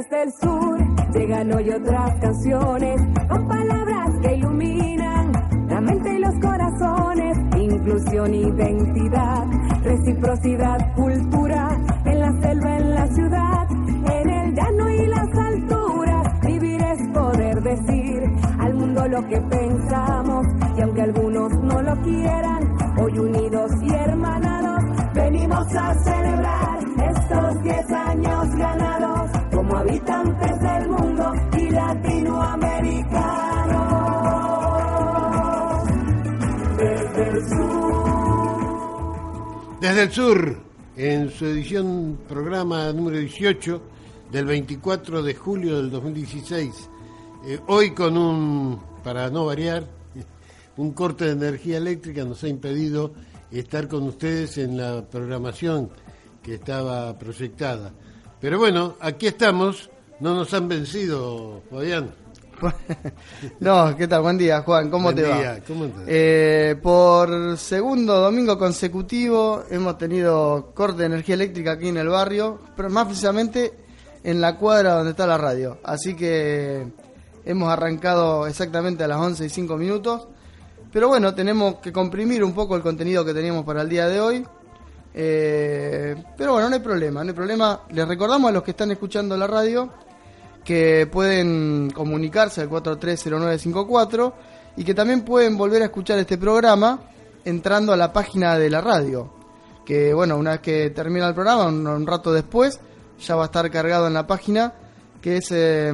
desde el sur llegan hoy otras canciones con palabras que iluminan la mente y los corazones. Inclusión, identidad, reciprocidad, cultura, en la selva, en la ciudad, en el llano y las alturas. Vivir es poder decir al mundo lo que pensamos y aunque algunos no lo quieran, hoy unidos y hermanados venimos a celebrar estos 10 años ganados habitantes del mundo y latinoamericanos. Desde el sur. Desde el sur, en su edición programa número 18 del 24 de julio del 2016. Eh, hoy con un, para no variar, un corte de energía eléctrica nos ha impedido estar con ustedes en la programación que estaba proyectada. Pero bueno, aquí estamos, no nos han vencido, Fabián. No, ¿qué tal? Buen día, Juan. ¿Cómo Buen te día, va? ¿cómo estás? Eh, por segundo domingo consecutivo hemos tenido corte de energía eléctrica aquí en el barrio, pero más precisamente en la cuadra donde está la radio. Así que hemos arrancado exactamente a las 11 y 5 minutos. Pero bueno, tenemos que comprimir un poco el contenido que teníamos para el día de hoy. Eh, pero bueno, no hay problema, no hay problema. Les recordamos a los que están escuchando la radio que pueden comunicarse al 430954 y que también pueden volver a escuchar este programa entrando a la página de la radio. Que bueno, una vez que termina el programa, un, un rato después, ya va a estar cargado en la página que es eh,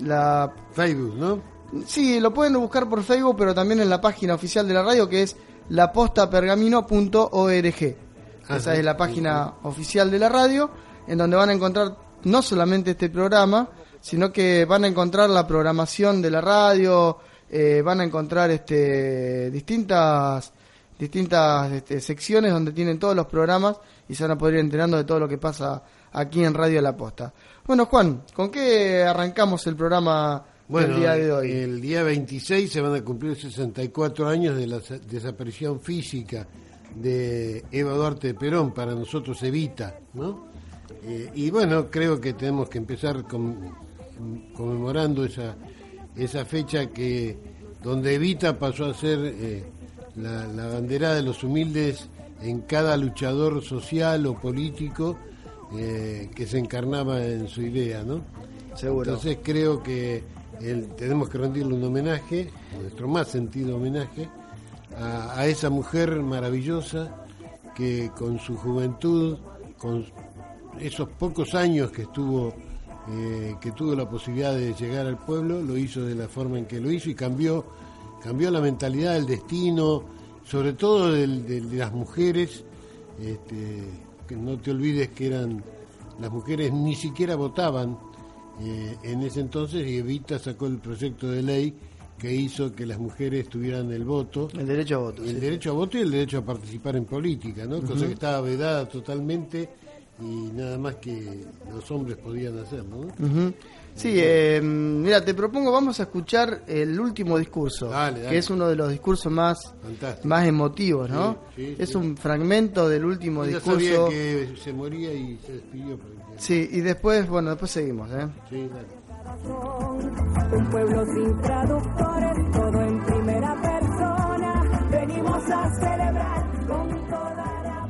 la Facebook, ¿no? Sí, lo pueden buscar por Facebook, pero también en la página oficial de la radio que es lapostapergamino.org. Ajá, Esa es la página oficial de la radio, en donde van a encontrar no solamente este programa, sino que van a encontrar la programación de la radio, eh, van a encontrar este, distintas distintas este, secciones donde tienen todos los programas y se van a poder ir enterando de todo lo que pasa aquí en Radio La Posta. Bueno, Juan, ¿con qué arrancamos el programa Bueno, del día de hoy? el día 26 se van a cumplir 64 años de la sa- desaparición física de Eva Duarte de Perón, para nosotros Evita, ¿no? Eh, y bueno, creo que tenemos que empezar con- conmemorando esa, esa fecha que donde Evita pasó a ser eh, la, la bandera de los humildes en cada luchador social o político eh, que se encarnaba en su idea, ¿no? Seguro. Entonces creo que el- tenemos que rendirle un homenaje, nuestro más sentido homenaje, a, a esa mujer maravillosa que con su juventud, con esos pocos años que estuvo, eh, que tuvo la posibilidad de llegar al pueblo, lo hizo de la forma en que lo hizo y cambió, cambió la mentalidad, el destino, sobre todo del- de las mujeres. Este, que no te olvides que eran las mujeres ni siquiera votaban eh, en ese entonces y Evita sacó el proyecto de ley que hizo que las mujeres tuvieran el voto, El derecho a voto. el sí. derecho a voto y el derecho a participar en política, ¿no? Cosa que estaba vedada totalmente y nada más que los hombres podían hacerlo, ¿no? Ujú. Sí, eh, mira, te propongo, vamos a escuchar el último discurso, Dale, dale. que es uno de los discursos más, Fantástico. más emotivos, ¿no? Sí, sí, es sí. un fragmento del último Ella discurso. sabía que se moría y se despidió. porque- Sí, y después, bueno, después seguimos, ¿eh? Sí, dale. Un pueblo sin traductores, todo en primera persona. Venimos a celebrar con toda la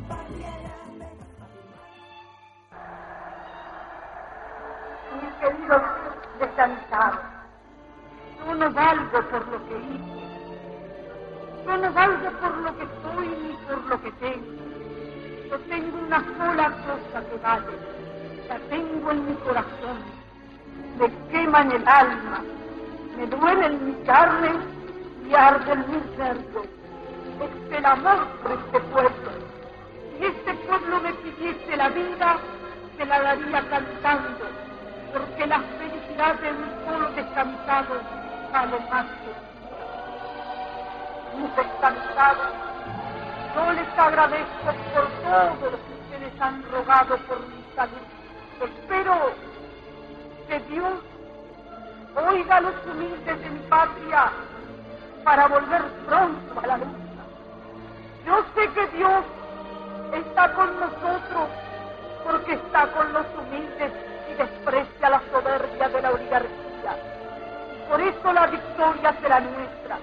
mis queridos descansados, yo no valgo por lo que hice, yo no valgo por lo que soy ni por lo que tengo. Yo tengo una sola cosa que vale, la tengo en mi corazón, quema en el alma, me duele en mi carne y arde en mi cerdo. Es el amor por este pueblo. Si este pueblo me pidiese la vida, se la daría cantando, porque la felicidad de un solo descansado vale más que mis descansados. Yo les agradezco por todo lo que ustedes han rogado por mi salud. Espero que Dios oiga a los humildes de mi patria para volver pronto a la lucha. Yo sé que Dios está con nosotros porque está con los humildes y desprecia la soberbia. oligarquía. Por eso la victoria será nuestra.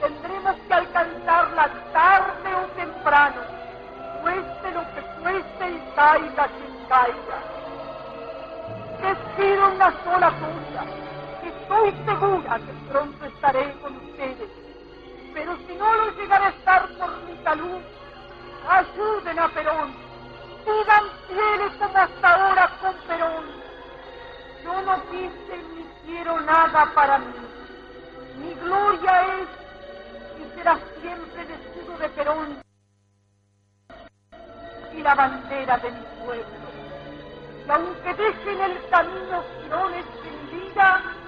Tendremos que alcanzarla tarde o temprano, cueste lo que cueste y caiga quien caiga. Les pido una sola cosa, estoy segura que pronto estaré con ustedes, pero si no lo llegaré a estar por mi salud, ayuden a Perón, sigan fieles como hasta ahora con Perón. Yo no quise ni quiero nada para mí. Mi gloria es y será siempre el de Perón y la bandera de mi pueblo. Y aunque dejen el camino girones sin vida,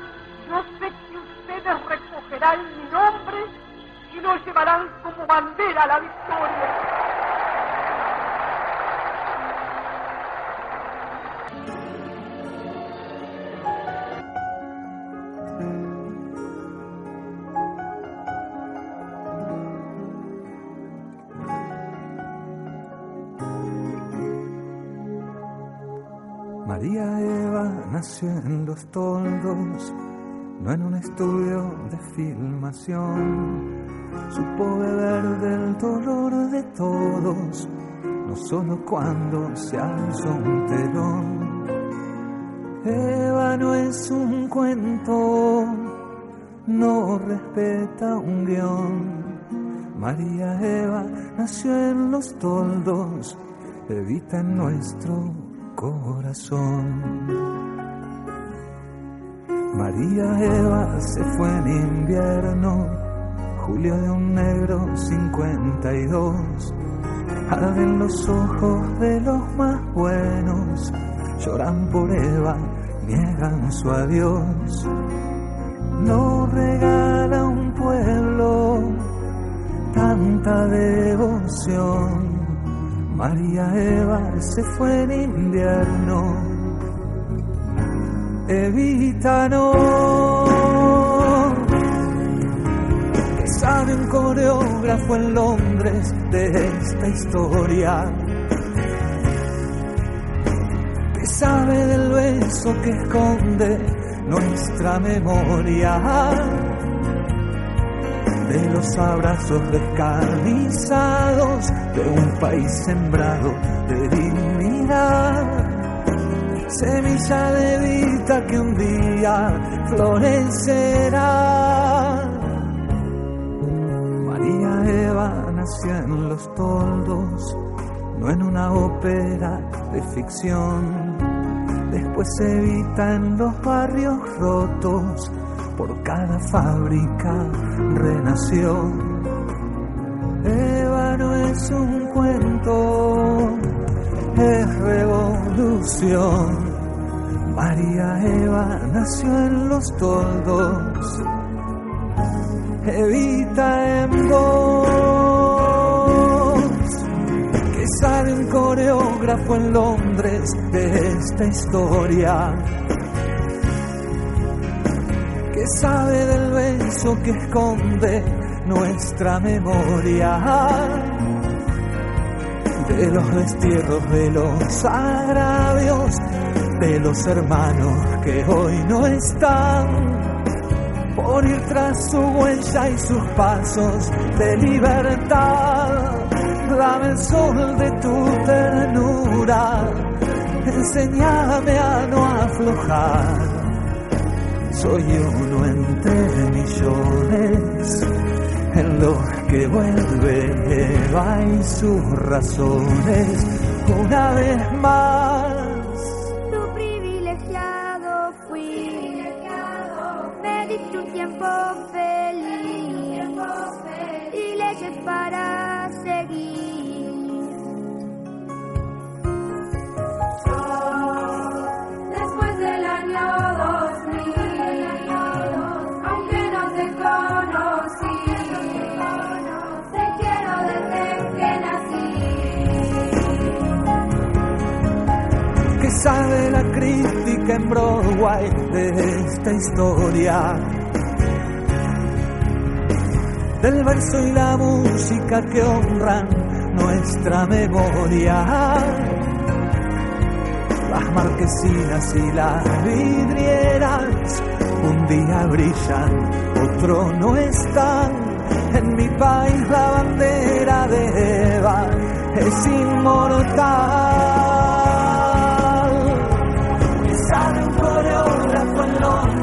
llevarán como bandera la victoria. María Eva nació en los toldos, no en un estudio de filmación. Supo beber del dolor de todos, no solo cuando se alzó un telón. Eva no es un cuento, no respeta un guion. María Eva nació en los toldos, evita en nuestro corazón. María Eva se fue en invierno, julio de un negro 52. Arden los ojos de los más buenos, lloran por Eva, niegan su adiós. No regala un pueblo tanta devoción María Eva se fue en invierno. Evita sabe un coreógrafo en Londres de esta historia. Que sabe del beso que esconde nuestra memoria de los abrazos descarnizados de un país sembrado de dignidad. Semilla de vida que un día florecerá. Eva nació en los toldos, no en una ópera de ficción. Después se evita en los barrios rotos por cada fábrica renació. Eva no es un cuento, es revolución. María Eva nació en los toldos, evita en voz, que sale un coreógrafo en Londres de esta historia que sabe del beso que esconde nuestra memoria, de los destierros, de los agravios, de los hermanos que hoy no están, por ir tras su huella y sus pasos de libertad. Dame el sol de tu ternura, enséñame a no aflojar soy uno entre millones en los que vuelve Eva y sus razones una vez más. Sabe la crítica en Broadway de esta historia. Del verso y la música que honran nuestra memoria. las marquesinas y las vidrieras. Un día brillan, otro no están. En mi país la bandera de Eva es inmortal.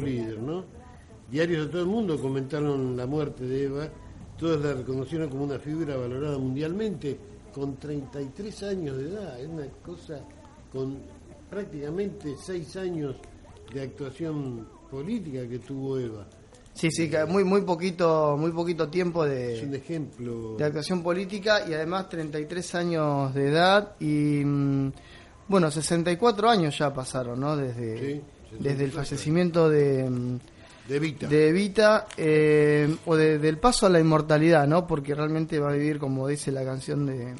su líder, ¿no? Diarios de todo el mundo comentaron la muerte de Eva, todos la reconocieron como una figura valorada mundialmente con 33 años de edad, es una cosa con prácticamente 6 años de actuación política que tuvo Eva. Sí, sí, muy muy poquito muy poquito tiempo Es un de, ejemplo. de actuación política y además 33 años de edad y mm, bueno, 64 años ya pasaron, ¿no? Desde Sí, desde el 64 fallecimiento de De eh, o de- del paso a la inmortalidad, ¿no? Porque realmente va a vivir como dice la canción de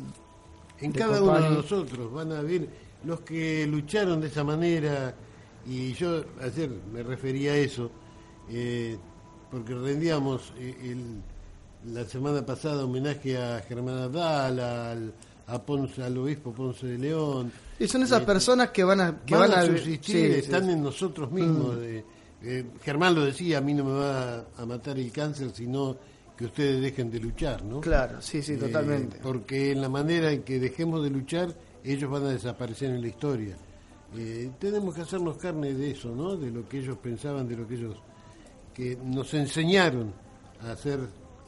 En de cada uno de nosotros van a ver los que lucharon de esa manera, y yo ayer me refería a eso, eh, porque rendíamos eh, el- la semana pasada homenaje a Germán Abdal, al, a Ponce, al obispo Ponce de León. y son esas Eh, personas que van a que van, van, a subsistir, sí, están sí. en nosotros mismos. de- eh, Germán lo decía, a mí no me va a matar el cáncer, sino que ustedes dejen de luchar, ¿no? Claro, sí, sí, Eh, totalmente. porque en la manera en que dejemos de luchar, ellos van a desaparecer en la historia. Tenemos que hacernos carne de eso, ¿no? De lo que ellos pensaban, de lo que ellos que nos enseñaron a hacer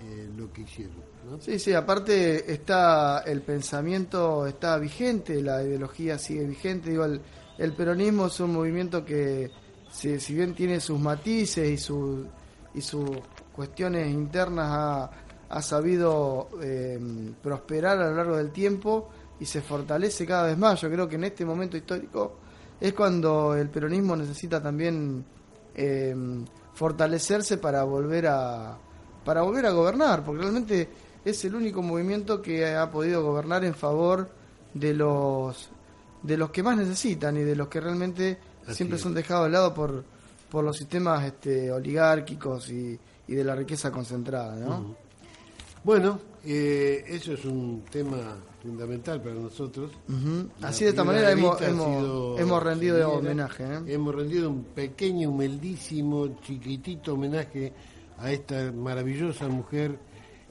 eh, lo que hicieron. ¿no? Sí, sí, aparte está el pensamiento está vigente, la ideología sigue vigente. Digo, el, el peronismo es un movimiento que, si, si bien tiene sus matices y, su, y sus cuestiones internas, ha, ha sabido eh, prosperar a lo largo del tiempo y se fortalece cada vez más. Yo creo que en este momento histórico es cuando el peronismo necesita también eh, fortalecerse para volver a para volver a gobernar, porque realmente es el único movimiento que ha podido gobernar en favor de los de los que más necesitan y de los que realmente Así siempre es. son dejados de lado por por los sistemas este, oligárquicos y, y de la riqueza concentrada, ¿no? Bueno, eh, eso es un tema fundamental para nosotros. Así de esta manera hemos, hemos, hemos rendido homenaje. ¿eh? Hemos rendido un pequeño, humeldísimo, chiquitito homenaje a esta maravillosa mujer,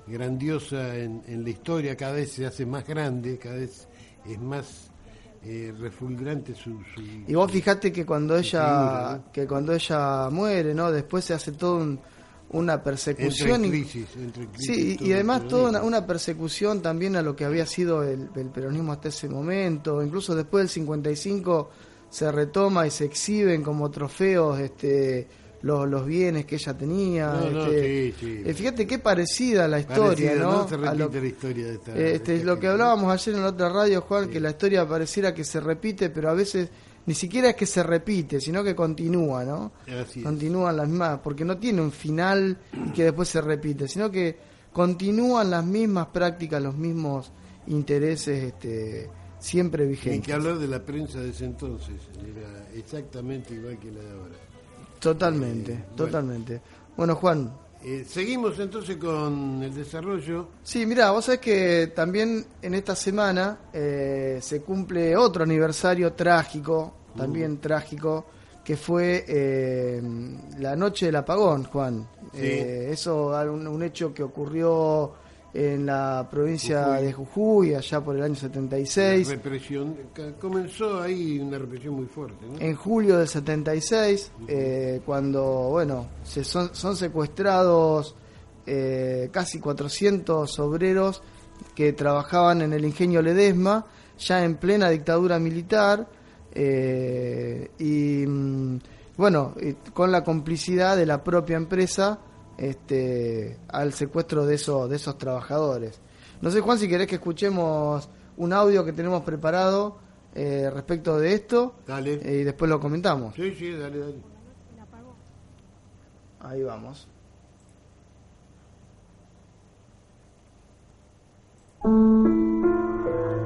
grandiosa en, en la historia, cada vez se hace más grande, cada vez es más eh, su, su- Y vos fijate que cuando ella figura, ¿no? que cuando ella muere, ¿no? Después se hace todo un- una persecución en y- crisis, entra en crisis Sí, y además toda una persecución también a lo que había sido el, el peronismo hasta ese momento. Incluso después del 55 se retoma y se exhiben como trofeos este, los, los bienes que ella tenía. No, no, este. sí, sí. Eh, fíjate qué parecida la historia, ¿no? Se A repite lo- la historia de esta. eh, este, esta lo que hablábamos ayer en la otra radio, Juan, que la historia pareciera que se repite, pero a veces ni siquiera es que se repite, sino que continúa, ¿no? Continúan las mismas, porque no tiene un final y que después se repite, sino que continúan las mismas prácticas, los mismos intereses este, siempre Hay vigentes. que hablar de la prensa de ese entonces, era exactamente igual que la de ahora. Totalmente, Eh, totalmente. Bueno, Juan, Eh, seguimos entonces con el desarrollo. Sí, mira, vos sabés que también en esta semana eh, se cumple otro aniversario trágico, también trágico, que fue eh, la noche del apagón, Juan. Sí. Eh, eso, un, un hecho que ocurrió en la provincia Jujuy. de Jujuy, allá por el año La 76. represión, comenzó ahí una represión muy fuerte. ¿no? en julio del 76, eh, cuando, bueno, se son, son secuestrados eh, casi 400 obreros que trabajaban en el ingenio Ledesma, ya en plena dictadura militar, eh, y mm, bueno, con la complicidad de la propia empresa este, al secuestro de esos, de esos trabajadores. No sé, Juan, si querés que escuchemos un audio que tenemos preparado eh, respecto de esto. Dale. y después lo comentamos. Sí, sí, dale, dale. Ahí vamos.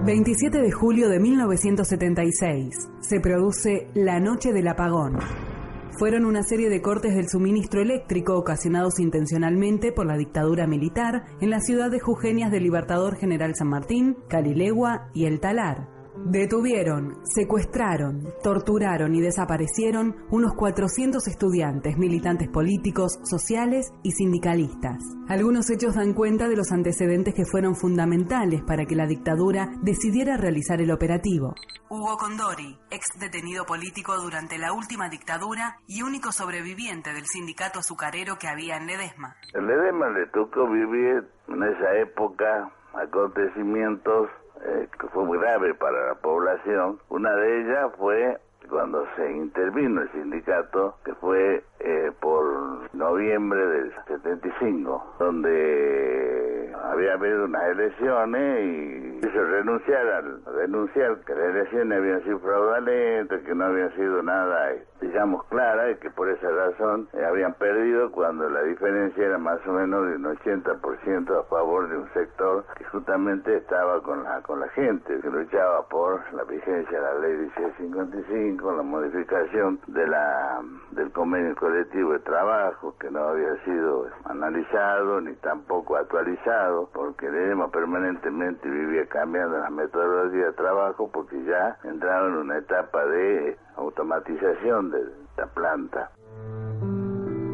...27 de julio de 1976... ...se produce La Noche del Apagón... Fueron una serie de cortes del suministro eléctrico ocasionados intencionalmente por la dictadura militar en la ciudad de Jujeñas del Libertador General San Martín, Calilegua y El Talar. Detuvieron, secuestraron, torturaron y desaparecieron unos 400 estudiantes, militantes políticos, sociales y sindicalistas. Algunos hechos dan cuenta de los antecedentes que fueron fundamentales para que la dictadura decidiera realizar el operativo. Hugo Condori, ex detenido político durante la última dictadura y único sobreviviente del sindicato azucarero que había en Ledesma. En Ledesma le tocó vivir en esa época acontecimientos eh, que fue muy grave para la población. Una de ellas fue cuando se intervino el sindicato, que fue eh, por noviembre del 75, donde había habido unas elecciones y hizo renunciar al denunciar que las elecciones habían sido fraudulentas, que no habían sido nada, digamos, claras y que por esa razón eh, habían perdido cuando la diferencia era más o menos de un 80% a favor de un sector que justamente estaba con la, con la gente, que luchaba por la vigencia de la ley 1655, la modificación de la del convenio colectivo de trabajo que no había sido analizado ni tampoco actualizado porque el EMA permanentemente vivía cambiando las metodologías de trabajo porque ya entraba en una etapa de automatización de la planta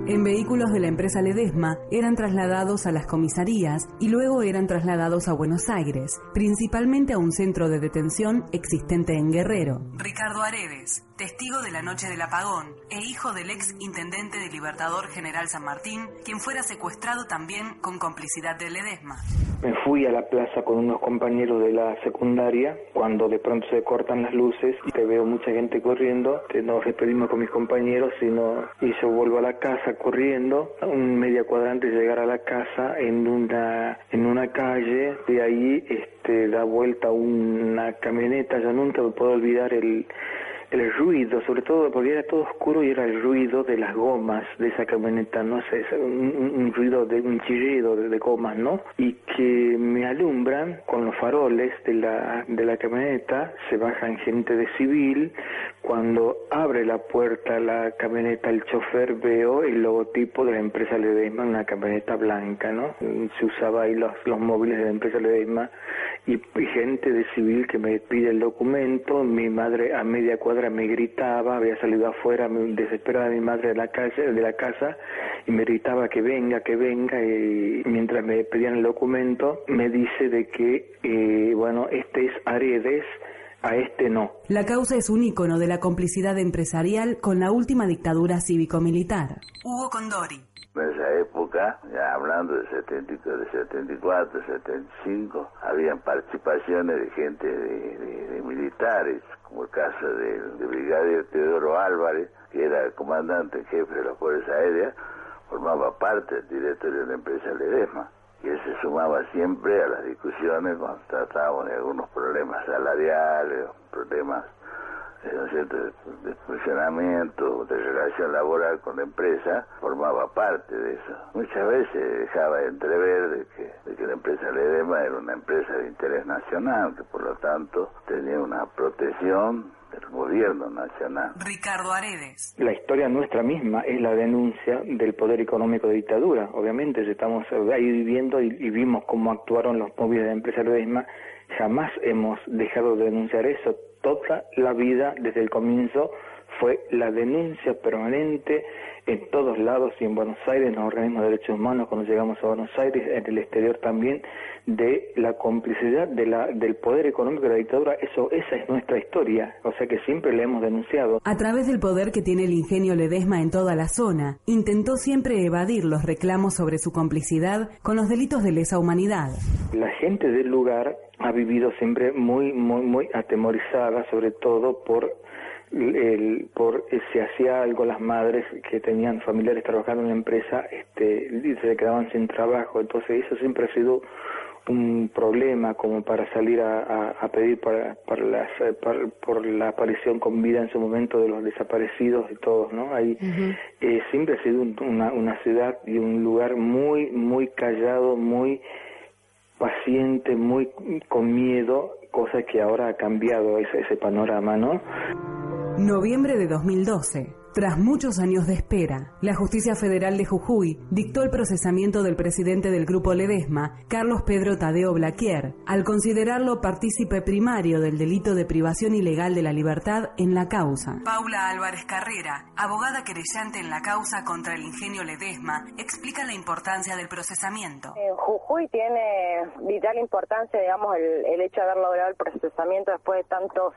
en vehículos de la empresa Ledesma eran trasladados a las comisarías y luego eran trasladados a Buenos Aires, principalmente a un centro de detención existente en Guerrero. Ricardo Aredes, testigo de la noche del apagón e hijo del ex intendente de Libertador General San Martín, quien fuera secuestrado también con complicidad de Ledesma. Me fui a la plaza con unos compañeros de la secundaria cuando de pronto se cortan las luces y te veo mucha gente corriendo. Nos despedimos con mis compañeros y, no, y yo vuelvo a la casa corriendo. Un media cuadrante llegar a la casa en una, en una calle. De ahí este, da vuelta una camioneta. Yo nunca me puedo olvidar el el ruido, sobre todo porque era todo oscuro y era el ruido de las gomas de esa camioneta, no sé, un, ruido de un chillido de, gomas, ¿no? Y que me alumbran con los faroles de la, de la camioneta, se bajan gente de civil, cuando abre la puerta la camioneta el chofer veo el logotipo de la empresa Ledesma, una camioneta blanca, ¿no? Se usaba ahí los, los móviles de la empresa Ledesma y, gente de civil que me pide el documento, mi madre a media cuadra me gritaba, había salido afuera, desesperada mi madre de la calle, de la casa, y me gritaba que venga, que venga, y mientras me pedían el documento, me dice de que, eh, bueno, este es Aredes, a este no. La causa es un ícono de la complicidad empresarial con la última dictadura cívico-militar. Hugo Condori. En esa época, ya hablando de, 74, 75, habían participaciones de gente de militares, como el caso del brigadier Teodoro Álvarez, que era el comandante jefe de la Fuerza Aérea, formaba parte del directorio de la empresa Ledesma él se sumaba siempre a las discusiones cuando tratábamos de algunos problemas salariales, problemas de funcionamiento, de relación laboral con la empresa, formaba parte de eso. Muchas veces dejaba entrever de que, de que la empresa Ledema era una empresa de interés nacional, que por lo tanto tenía una protección del gobierno nacional. Ricardo Aredes. La historia nuestra misma es la denuncia del poder económico de dictadura. Obviamente, estamos ahí viviendo y, vimos cómo actuaron los móviles de empresa Ledesma, jamás hemos dejado de denunciar eso toda la vida, desde el comienzo, fue la denuncia permanente en todos lados y en Buenos Aires, en los organismos de derechos humanos, cuando llegamos a Buenos Aires, en el exterior también, de la complicidad de la, del poder económico de la dictadura. Eso, esa es nuestra historia, o sea que siempre la hemos denunciado. A través del poder que tiene el ingenio Ledesma en toda la zona, intentó siempre evadir los reclamos sobre su complicidad con los delitos de lesa humanidad. La gente del lugar ha vivido siempre muy, muy, muy atemorizada, sobre todo por el, por eh, si hacía algo las madres que tenían familiares trabajando en la empresa, este, se quedaban sin trabajo. Entonces eso siempre ha sido un problema como para salir a, a, pedir para, para las, eh, por la aparición con vida en su momento de los desaparecidos y todos, ¿no? Ahí eh, siempre ha sido una, una ciudad y un lugar muy, muy callado, muy paciente, muy con miedo, cosa que ahora ha cambiado ese, ese panorama, ¿no? Noviembre de 2012. Tras muchos años de espera, la Justicia Federal de Jujuy dictó el procesamiento del presidente del Grupo Ledesma, Carlos Pedro Tadeo Blaquier, al considerarlo partícipe primario del delito de privación ilegal de la libertad en la causa. Paula Álvarez Carrera, abogada querellante en la causa contra el ingenio Ledesma, explica la importancia del procesamiento. En Jujuy tiene vital importancia, digamos, el, el hecho de haber logrado el procesamiento después de tantos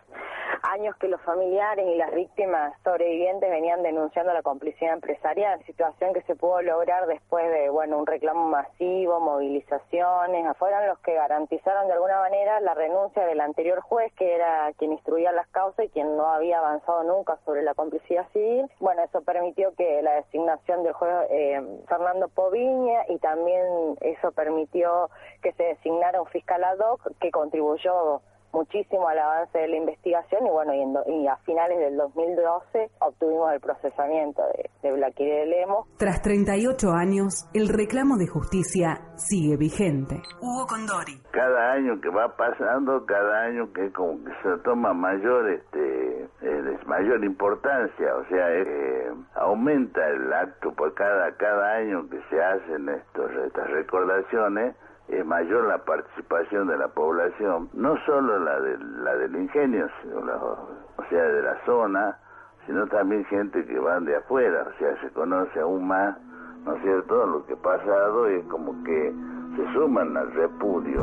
años que los familiares y las víctimas sobrevivientes venían denunciando la complicidad empresarial, situación que se pudo lograr después de, bueno, un reclamo masivo, movilizaciones, fueron los que garantizaron de alguna manera la renuncia del anterior juez, que era quien instruía las causas y quien no había avanzado nunca sobre la complicidad civil. Bueno, eso permitió que la designación del juez eh, Fernando Poviña y también eso permitió que se designara un fiscal ad hoc que contribuyó muchísimo al avance de la investigación y bueno, y, a finales del 2012 obtuvimos el procesamiento de, de de Lemos. Tras 38 años, el reclamo de justicia sigue vigente. Hugo Condori. Cada año que va pasando, cada año que como que se toma mayor este eh, mayor importancia, o sea, eh, aumenta el acto por cada cada año que se hacen estos estas recordaciones es mayor la participación de la población, no solo la, de, la del ingenio, sino o sea, de la zona, sino también gente que van de afuera, o sea, se conoce aún más, ¿no es cierto?, lo que ha pasado y como que se suman al repudio.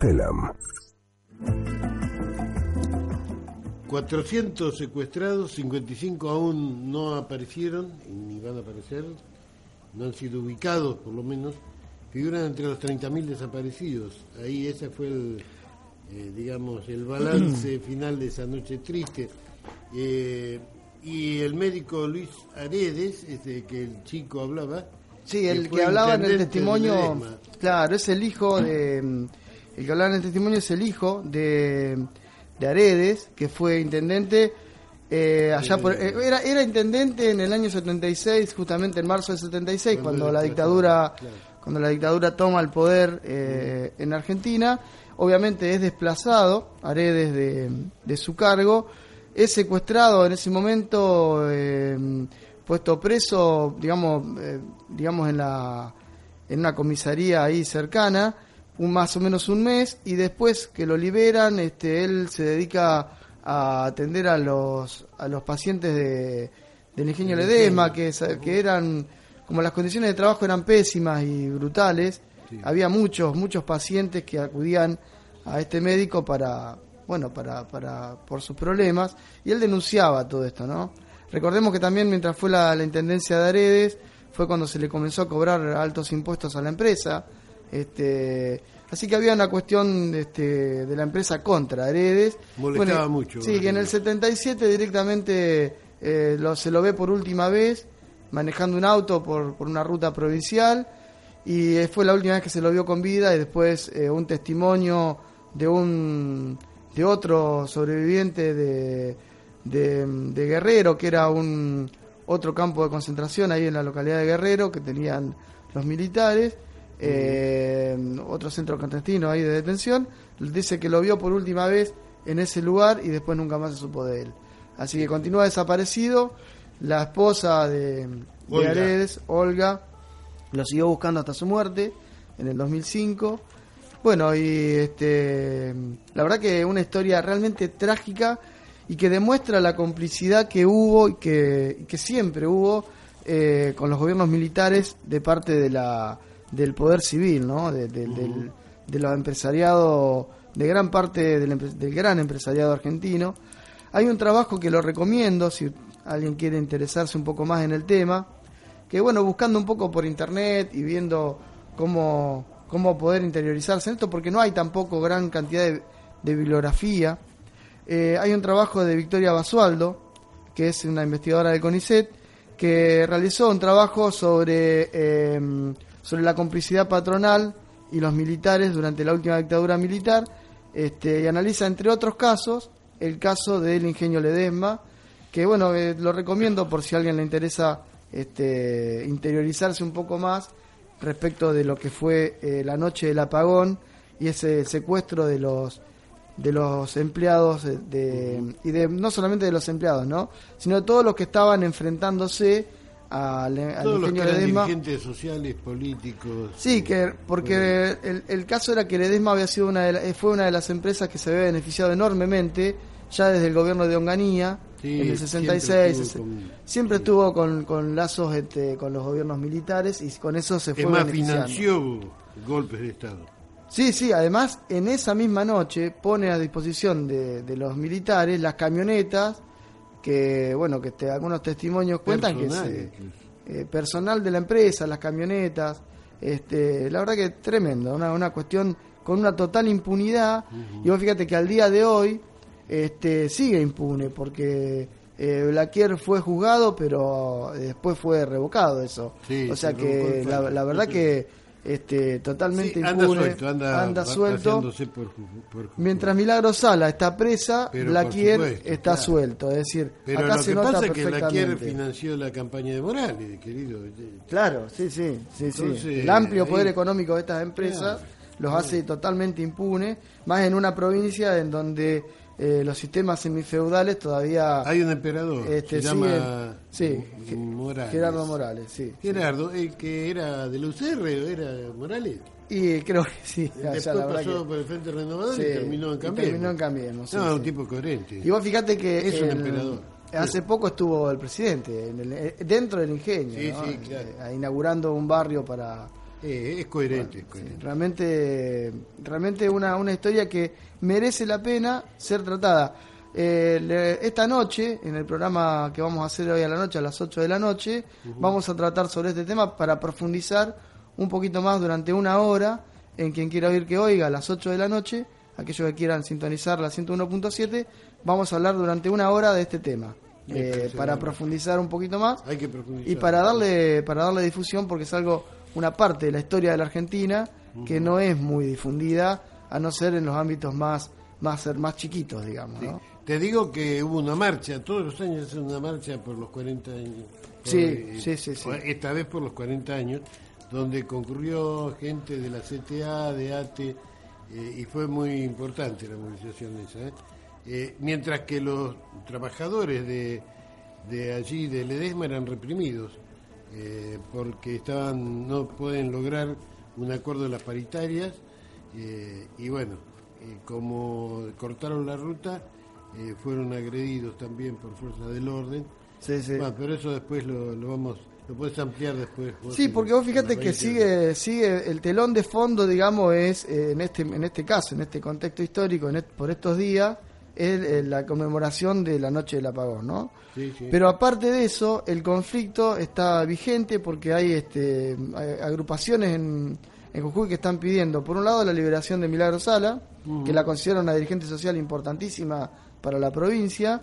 Telam 400 secuestrados, 55 aún no aparecieron, ni van a aparecer, no han sido ubicados por lo menos, figuran entre los 30.000 desaparecidos. Ahí ese fue el, eh, digamos, el balance final de esa noche triste. Eh, y el médico Luis Aredes, este, que el chico hablaba. Sí, el que, hablaba en el testimonio, claro, es el hijo de... El que hablaba en el testimonio es el hijo de de Aredes, que fue intendente eh, allá por, eh, era, era intendente en el año 76, justamente en marzo del 76, cuando, la dictadura cuando la dictadura toma el poder eh, en Argentina. Obviamente es desplazado, Aredes, de, de su cargo, es secuestrado en ese momento, puesto preso, digamos, digamos en la en una comisaría ahí cercana un más o menos un mes y después que lo liberan, este, él se dedica a atender a los, a los pacientes de, del ingenio Ledesma, que, que eran, como las condiciones de trabajo eran pésimas y brutales, había muchos, muchos pacientes que acudían a este médico para, bueno, para, para, por sus problemas, y él denunciaba todo esto, ¿no? Recordemos que también mientras fue la, la intendencia de Aredes, fue cuando se le comenzó a cobrar altos impuestos a la empresa, este, así que había una cuestión este, de la empresa contra Heredes. Molestaba mucho. Sí, que en el 77 directamente eh, lo, se lo ve por última vez manejando un auto por, por, una ruta provincial y fue la última vez que se lo vio con vida y después eh, un testimonio de un de otro sobreviviente de, de, de, Guerrero que era un otro campo de concentración ahí en la localidad de Guerrero que tenían los militares eh, otro centro clandestino ahí de detención, dice que lo vio por última vez en ese lugar y después nunca más se supo de él. Así que continúa desaparecido. La esposa de, de Olga, lo siguió buscando hasta su muerte en el 2005. Bueno, y este, la verdad que una historia realmente trágica y que demuestra la complicidad que hubo y que, y que siempre hubo eh, con los gobiernos militares de parte de la, del poder civil, ¿no? De, de- del, de los empresariados, de gran parte del, del gran empresariado argentino. Hay un trabajo que lo recomiendo si alguien quiere interesarse un poco más en el tema, que bueno, buscando un poco por internet y viendo cómo, cómo poder interiorizarse en esto, porque no hay tampoco gran cantidad de, de bibliografía. Eh, hay un trabajo de Victoria Basualdo, que es una investigadora del CONICET, que realizó un trabajo sobre, eh, sobre la complicidad patronal y los militares durante la última dictadura militar, este, y analiza, entre otros casos, el caso del ingenio Ledesma, que bueno, eh, lo recomiendo por si a alguien le interesa este, interiorizarse un poco más respecto de lo que fue eh, la noche del apagón y ese secuestro de los de los empleados de, de- y de no solamente de los empleados, ¿no? sino de todos los que estaban enfrentándose al, al Todos los que ingenio eran Ledesma. dirigentes sociales, políticos. Sí, que porque el, el caso era que Ledesma había sido una de la- eh, fue una de las empresas que se había beneficiado enormemente ya desde el gobierno de Onganía Sí, en el siempre 66 estuvo ese- con- siempre estuvo con, con lazos este, con los gobiernos militares y con eso se fue Es más, beneficiando. financió golpes de Estado. Sí, sí, además en esa misma noche pone a disposición de, de los militares las camionetas que, bueno, que algunos testimonios cuentan que se, eh, personal de la empresa, las camionetas, este, la verdad que es tremendo, una, una cuestión con una total impunidad. Y vos fíjate que al día de hoy este, sigue impune porque eh, Blaquier fue juzgado pero después fue revocado eso, Sí, o sea se que la verdad que este, totalmente Sí, impune, anda suelto, anda, anda suelto. paseándose por, Ju- por Jujuy. Mientras Milagro Sala está presa, Pero, Blaquier supuesto, está claro. suelto. Es decir, Pero acá lo se que nota pasa es que Blaquier financió la campaña de Morales, querido. Claro, sí, sí, sí, sí. El amplio ahí- poder económico de estas empresas los hace totalmente impunes, más en una provincia en donde eh, los sistemas semifeudales todavía Hay un emperador, este, se siguen- llama sí, Morales. Gerardo Morales, sí. Gerardo, el que era de la UCR, ¿o era Morales. Y creo que sí. ya, Después ya, la verdad pasó que- por el Frente Renovador Sí, y terminó en Cambiemos. terminó en Cambiemos, sí, no, sí. un tipo coherente. Y vos fíjate que Es un el- emperador. hace poco estuvo el presidente en el- eh, dentro del ingenio, Sí, ¿no? sí, claro. Eh, inaugurando un barrio para Eh, es coherente, es coherente. realmente realmente una, una historia que merece la pena ser tratada. Eh, le- esta noche, en el programa que vamos a hacer hoy a la noche, a las 8 de la noche, vamos a tratar sobre este tema para profundizar un poquito más durante una hora. En quien quiera oír que oiga, a las 8 de la noche, aquellos que quieran sintonizar la 101.7, vamos a hablar durante una hora de este tema. Eh, para profundizar un poquito más Hay que profundizar. y para darle para darle difusión porque es algo una parte de la historia de la Argentina que no es muy difundida a no ser en los ámbitos más más más chiquitos digamos. Te digo que hubo una marcha, todos los años hacen una marcha por los 40 años. Sí, eh, sí, sí, sí. Esta vez por los 40 años, donde concurrió gente de la CTA, de ATE, eh, y fue muy importante la movilización esa. ¿eh? Eh, mientras que los trabajadores de, de allí, de Ledesma, eran reprimidos, eh, porque estaban no pueden lograr un acuerdo de las paritarias, eh, y bueno, eh, como cortaron la ruta, eh, fueron agredidos también por fuerza del orden. Sí, sí. Bueno, pero eso después lo, lo vamos, lo puedes ampliar después. Sí, porque vos fíjate que 20 sigue sigue el telón de fondo, digamos, es eh, en este en este caso, en este contexto histórico, en est- por estos días, es eh, la conmemoración de la noche del apagón, ¿no? Sí, sí. Pero aparte de eso, el conflicto está vigente porque hay este agrupaciones en, en Jujuy que están pidiendo, por un lado, la liberación de Milagro Sala, que la considera una dirigente social importantísima para la provincia,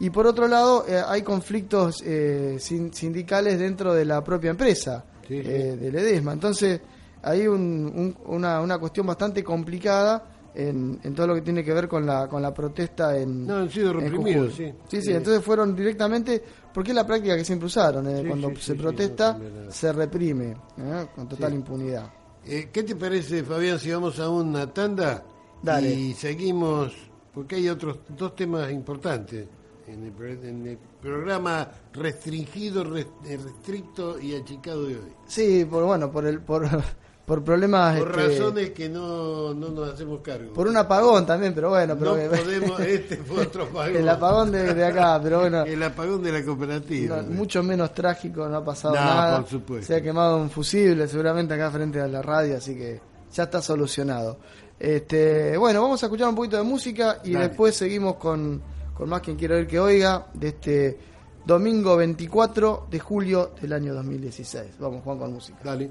y por otro lado, eh, hay conflictos eh, sin- sindicales dentro de la propia empresa Sí, eh, de Ledesma. Entonces, hay un- un- una, una cuestión bastante complicada. En, en todo lo que tiene que ver con la con la protesta en No, han sido reprimidos, sí. sí sí entonces fueron directamente porque es la práctica que siempre usaron eh, Sí, cuando sí, se sí, protesta no se reprime eh, con total impunidad Eh, ¿Qué te parece, Fabián, si vamos a una tanda Dale. y seguimos? Porque hay otros dos temas importantes en el, en el programa restringido, res- restricto y achicado de hoy. sí por bueno por el por por problemas Por este, razones que no, no nos hacemos cargo. por un apagón también, pero bueno, pero no podemos, este fue otro apagón. el apagón de, de acá, pero bueno, El apagón de la cooperativa. no, mucho menos trágico, no ha pasado No, nada. por supuesto. Se ha quemado un fusible seguramente acá frente a la radio, así que ya está solucionado. Este, bueno, vamos a escuchar un poquito de música y Dale. después seguimos con, con más quien quiera oír que oiga de este domingo 24 de julio del año 2016. Vamos, Juan, con música. Dale.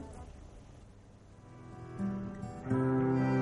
Una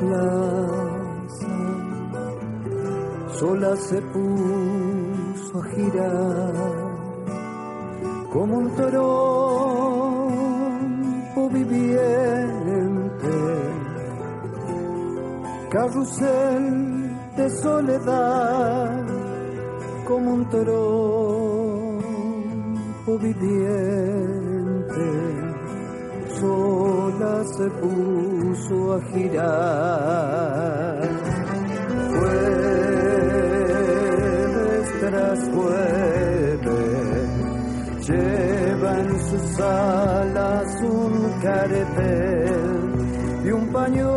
plaza. Sola se puso a girar como un trompo viviente, carrusel de soledad como un trompo viviente. Sola se puso a girar. Jueves tras jueves lleva en sus alas un cartel y un pañuelo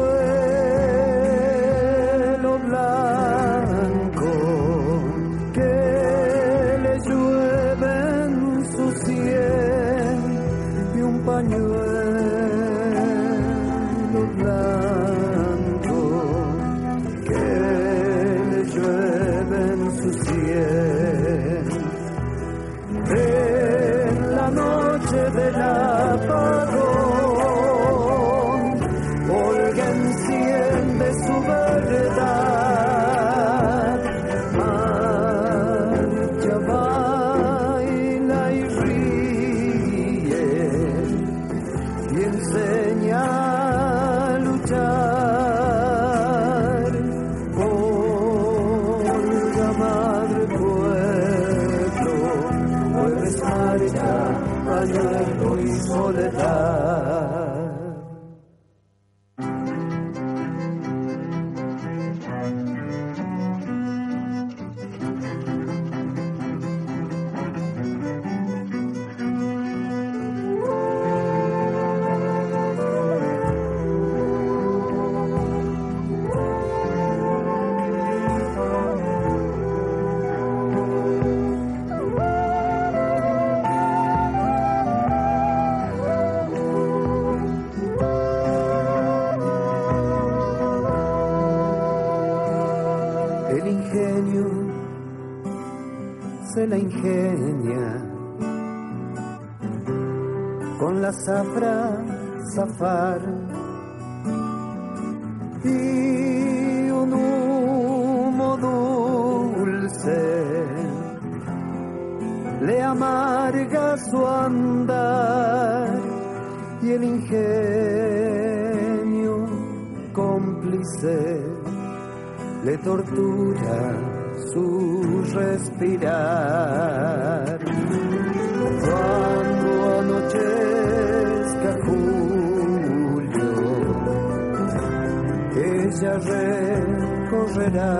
ingenia. Con la zafra zafar. Y un humo dulce. Le amarga su andar y el ingenio cómplice le tortura respirar. Cuando anochezca julio, ella recorrerá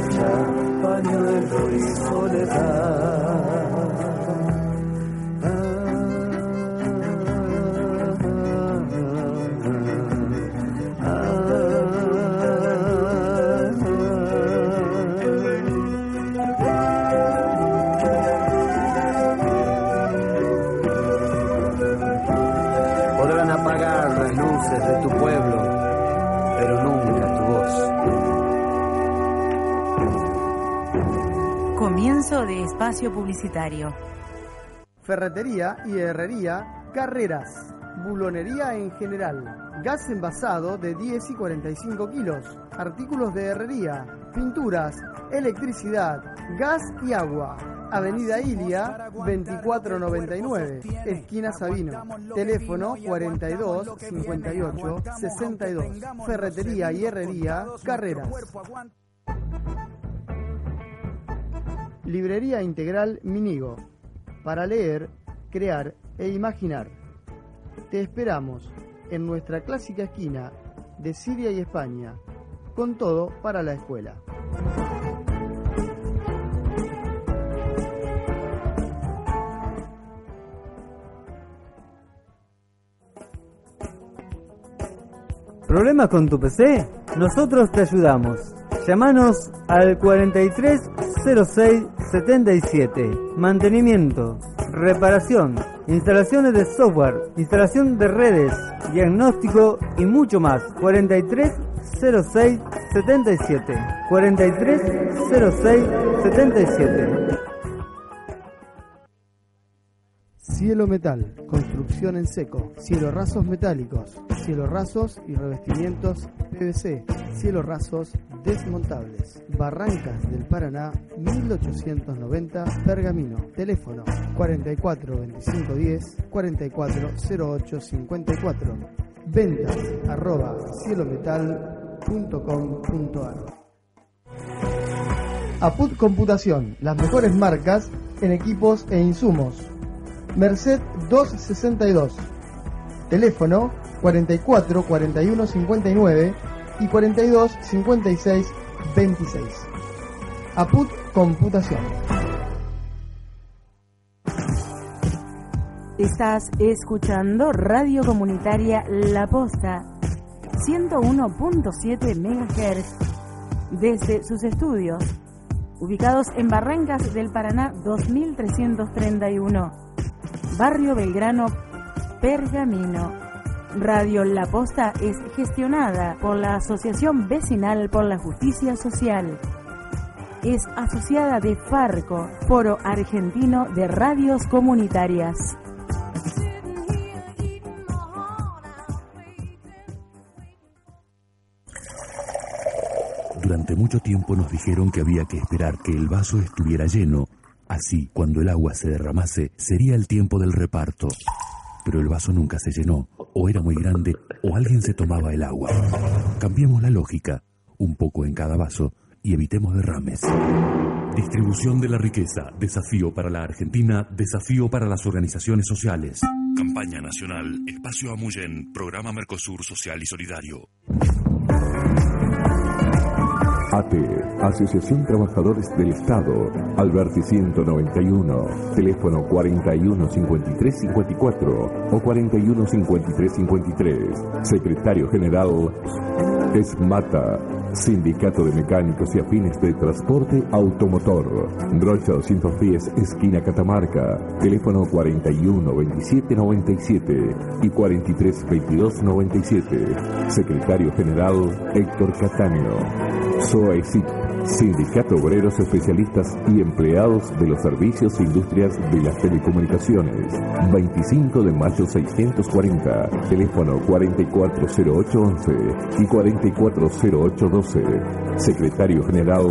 marcha, pañuelo y soledad. Ferretería y herrería, carreras, bulonería en general, gas envasado de 10 y 45 kilos, artículos de herrería, pinturas, electricidad, gas y agua. Avenida Ilia, 2499, esquina Sabino. Teléfono 42 58 62. Ferretería y herrería, carreras. Librería Integral Minigo. Para leer, crear e imaginar. Te esperamos en nuestra clásica esquina de Siria y España, con todo para la escuela. ¿Problemas con tu PC? Nosotros te ayudamos. Llámanos al 430677. Mantenimiento, reparación, instalaciones de software, instalación de redes, diagnóstico y mucho más. 430677. 430677. Cielo Metal, construcción en seco, cielo rasos metálicos, cielo rasos y revestimientos PVC, cielo rasos desmontables. Barrancas del Paraná, 1890, Pergamino. Teléfono 44 25 10 44 08 54. Ventas arroba cielometal.com.ar Aput Computación, las mejores marcas en equipos e insumos. Merced 262. Teléfono 44 41 59 y 42 56 26. Aput Computación. Estás escuchando Radio Comunitaria La Posta 101.7 MHz desde sus estudios ubicados en Barrancas del Paraná 2331, Barrio Belgrano, Pergamino. Radio La Posta es gestionada por la Asociación Vecinal por la Justicia Social. Es asociada de Farco, Foro Argentino de Radios Comunitarias. Durante mucho tiempo nos dijeron que había que esperar que el vaso estuviera lleno, así cuando el agua se derramase sería el tiempo del reparto. Pero el vaso nunca se llenó, o era muy grande, o alguien se tomaba el agua. Cambiemos la lógica, un poco en cada vaso, y evitemos derrames. Distribución de la riqueza, desafío para la Argentina, desafío para las organizaciones sociales. Campaña Nacional, Espacio Amuyen, Programa Mercosur Social y Solidario. ATE, Asociación Trabajadores del Estado, Alberti 191, teléfono 415354 o 415353. Secretario General ESMATA, Sindicato de Mecánicos y Afines de Transporte Automotor, Rocha 210, esquina Catamarca, teléfono 412797 y 432297. Secretario General Héctor Cataño. SOAESIC, Sindicato Obreros Especialistas y Empleados de los Servicios e Industrias de las Telecomunicaciones. 25 de mayo 640, teléfono 440811 y 440812. Secretario General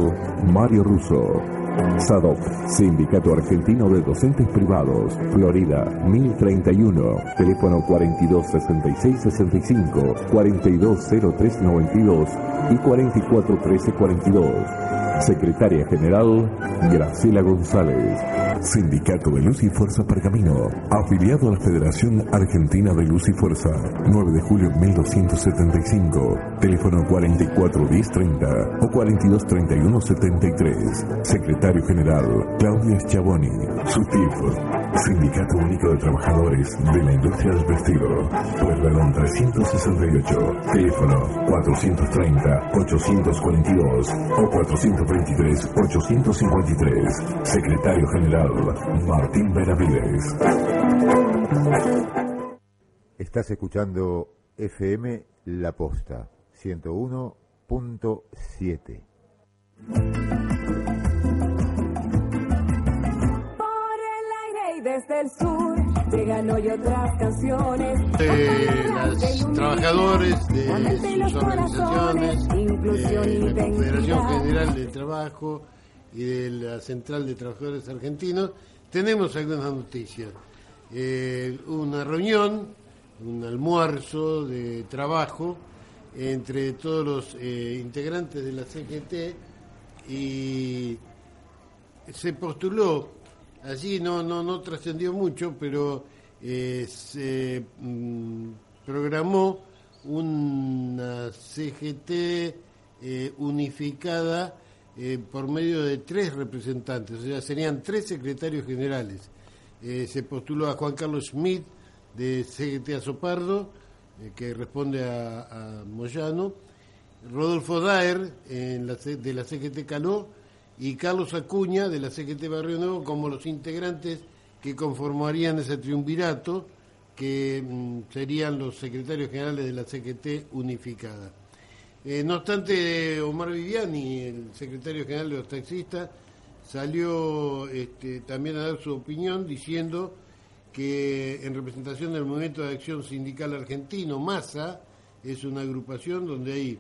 Mario Russo. SADOC, Sindicato Argentino de Docentes Privados, Florida 1031, teléfono 426665, 420392 y 441342. Secretaria General, Graciela González. Sindicato de Luz y Fuerza Pergamino, afiliado a la Federación Argentina de Luz y Fuerza, 9 de julio 1275, teléfono 441030 o 423173. Secretario General, Claudia Schiavoni. SUTIF, Sindicato Único de Trabajadores de la Industria del Vestido, Pueyrredón 368, teléfono 430-842 o 423-853. Secretario General, Martín Benavides. Estás escuchando FM La Posta 101.7. Por el aire y desde el sur llegan hoy otras canciones. de los trabajadores, de sus organizaciones, de la Confederación General del Trabajo y de la Central de Trabajadores Argentinos, tenemos algunas noticias. Eh, una reunión, un almuerzo de trabajo entre todos los eh, integrantes de la CGT y se postuló, allí no, no, no trascendió mucho, pero eh, se mm, programó una CGT eh, unificada por medio de tres representantes, o sea, serían tres secretarios generales. Se postuló a Juan Carlos Schmidt de CGT Azopardo, eh, que responde a, Moyano, Rodolfo Daer de la CGT Caló y Carlos Acuña de la CGT Barrio Nuevo como los integrantes que conformarían ese triunvirato que mm, serían los secretarios generales de la CGT unificada. Eh, no obstante, Omar Viviani, el secretario general de los taxistas, salió este, también a dar su opinión diciendo que en representación del Movimiento de Acción Sindical Argentino, MASA, es una agrupación donde hay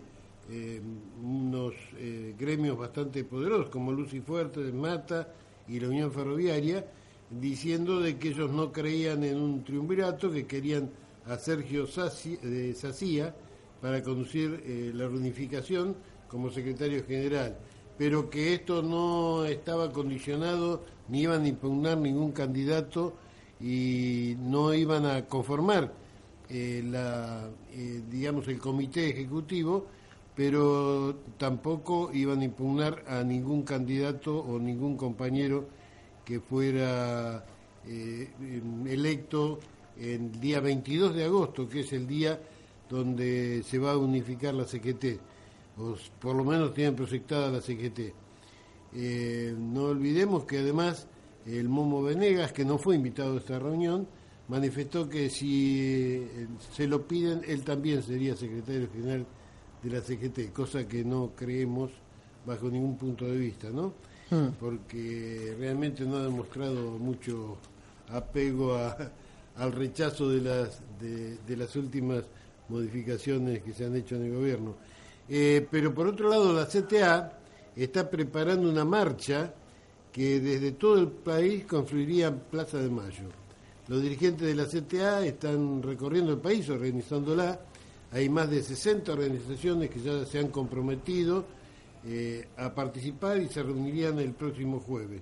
eh, unos eh, gremios bastante poderosos como Luz y Fuerte, Mata y la Unión Ferroviaria, diciendo de que ellos no creían en un triunvirato, que querían a Sergio Sacía para conducir eh, la reunificación como secretario general, pero que esto no estaba condicionado, ni iban a impugnar ningún candidato y no iban a conformar eh, la, eh, digamos el comité ejecutivo, pero tampoco iban a impugnar a ningún candidato o ningún compañero que fuera eh, em, electo el día 22 de agosto, que es el día donde se va a unificar la CGT, o por lo menos tienen proyectada la CGT. No olvidemos que además el Momo Venegas, que no fue invitado a esta reunión, manifestó que si eh, se lo piden, él también sería secretario general de la CGT, cosa que no creemos bajo ningún punto de vista, ¿no? Hmm. Porque realmente no ha demostrado mucho apego a- al rechazo de las, de, de las últimas modificaciones que se han hecho en el gobierno. Eh, pero por otro lado, la CTA está preparando una marcha que desde todo el país confluiría en Plaza de Mayo. Los dirigentes de la CTA están recorriendo el país organizándola. Hay más de 60 organizaciones que ya se han comprometido eh, a participar y se reunirían el próximo jueves.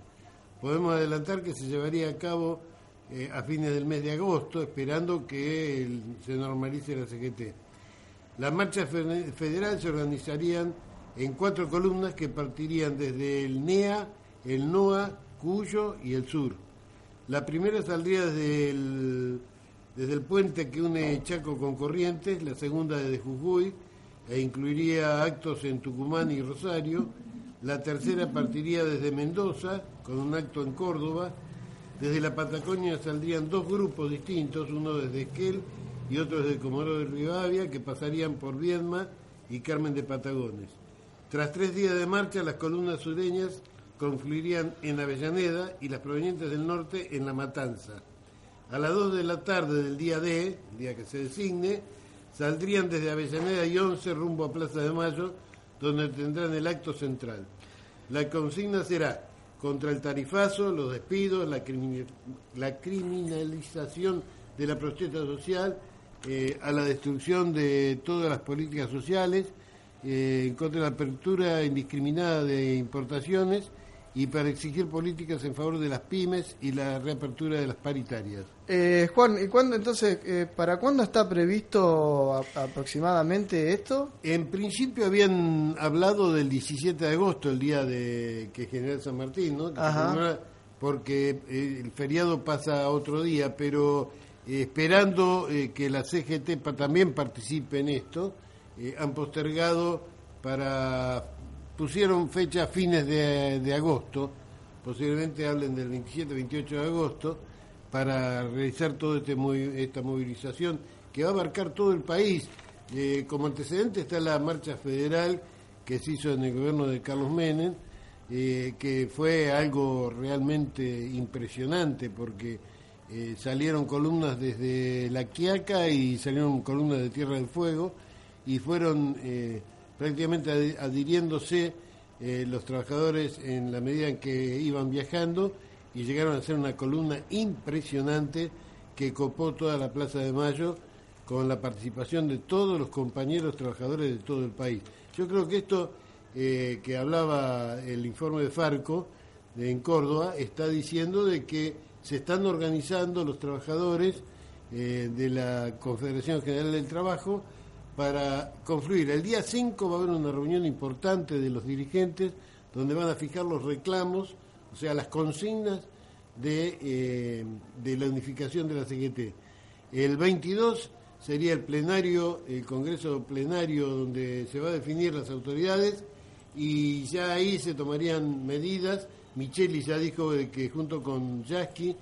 Podemos adelantar que se llevaría a cabo eh, a fines del mes de agosto, esperando que se normalice la CGT. Las marchas fe- federales se organizarían en cuatro columnas que partirían desde el NEA, el NOA, Cuyo y el Sur. La primera saldría desde el, puente que une Chaco con Corrientes, la segunda desde Jujuy, e incluiría actos en Tucumán y Rosario. La tercera partiría desde Mendoza, con un acto en Córdoba. Desde la Patagonia saldrían dos grupos distintos, uno desde Esquel y otro desde Comodoro de Rivadavia, que pasarían por Viedma y Carmen de Patagones. Tras tres días de marcha, las columnas sureñas confluirían en Avellaneda y las provenientes del norte en La Matanza. A las 2 de la tarde del día D, el día que se designe, saldrían desde Avellaneda y 11 rumbo a Plaza de Mayo, donde tendrán el acto central. La consigna será contra el tarifazo, los despidos, la, crimi- la criminalización de la protesta social, eh, a la destrucción de todas las políticas sociales, eh, contra la apertura indiscriminada de importaciones y para exigir políticas en favor de las pymes y la reapertura de las paritarias. Eh, Juan, ¿y cuándo entonces, eh, para cuándo está previsto a- aproximadamente esto? En principio habían hablado del 17 de agosto, el día de que General San Martín, ¿no? Ajá. porque eh, el feriado pasa a otro día, pero esperando eh, que la CGT pa- también participe en esto, han postergado para pusieron fecha a fines de, de agosto, posiblemente hablen del 27-28 de agosto, para realizar toda este esta movilización que va a abarcar todo el país. Eh, como antecedente está la marcha federal que se hizo en el gobierno de Carlos Menem, eh, que fue algo realmente impresionante porque eh, salieron columnas desde La Quiaca y salieron columnas de Tierra del Fuego y fueron prácticamente adhiriéndose eh, los trabajadores en la medida en que iban viajando y llegaron a hacer una columna impresionante que copó toda la Plaza de Mayo con la participación de todos los compañeros trabajadores de todo el país. Yo creo que esto eh, que hablaba el informe de Farco en Córdoba está diciendo de que se están organizando los trabajadores eh, de la Confederación General del Trabajo para confluir. El día 5 va a haber una reunión importante de los dirigentes donde van a fijar los reclamos, o sea, las consignas de, eh, de la unificación de la CGT. El 22 sería el plenario, el Congreso plenario donde se va a definir las autoridades y ya ahí se tomarían medidas. Micheli ya dijo que junto con Yasky,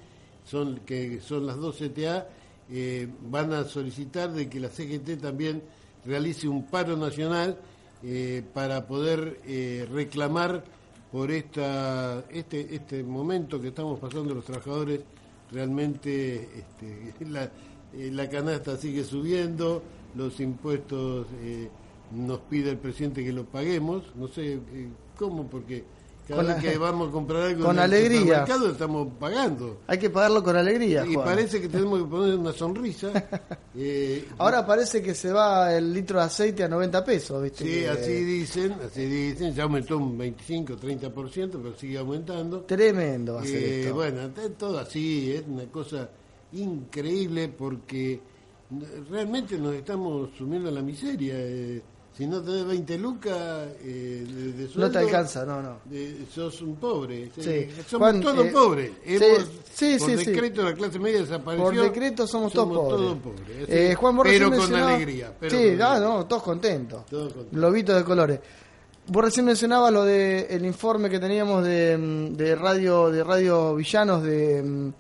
son, que son las dos CTA, eh, van a solicitar de que la CGT también realice un paro nacional eh, para poder eh, reclamar por esta, este, este momento que estamos pasando los trabajadores, realmente este, la, eh, la canasta sigue subiendo, los impuestos nos pide el presidente que los paguemos, no sé cómo, porque cada Con vez que vamos a comprar algo con en el alegría. supermercado estamos pagando. Hay que pagarlo con alegría, Y Juan. parece que tenemos que poner una sonrisa. eh, Ahora parece que se va el litro de aceite a 90 pesos, ¿viste? Sí, Que- así dicen, así dicen, ya aumentó un 25, 30%, pero sigue aumentando. Tremendo va a ser Eh, esto. Bueno, todo así, es una cosa increíble porque realmente nos estamos sumiendo a la miseria. eh, si no tenés 20 lucas eh, de, de No sueldo, te alcanza, no, no. eh, sos un pobre. Sí. Somos Juan, todos eh, pobres. sí, Hemos- sí, por sí, decreto la clase media desapareció. Por decreto somos, todos pobres. todos pobres, Eh, Juan, pero con alegría. Pero sí, con ah, no, todos contentos. Todos contentos. Lobitos de colores. Vos recién mencionabas lo de el informe que teníamos de, de radio de radio Villanos de,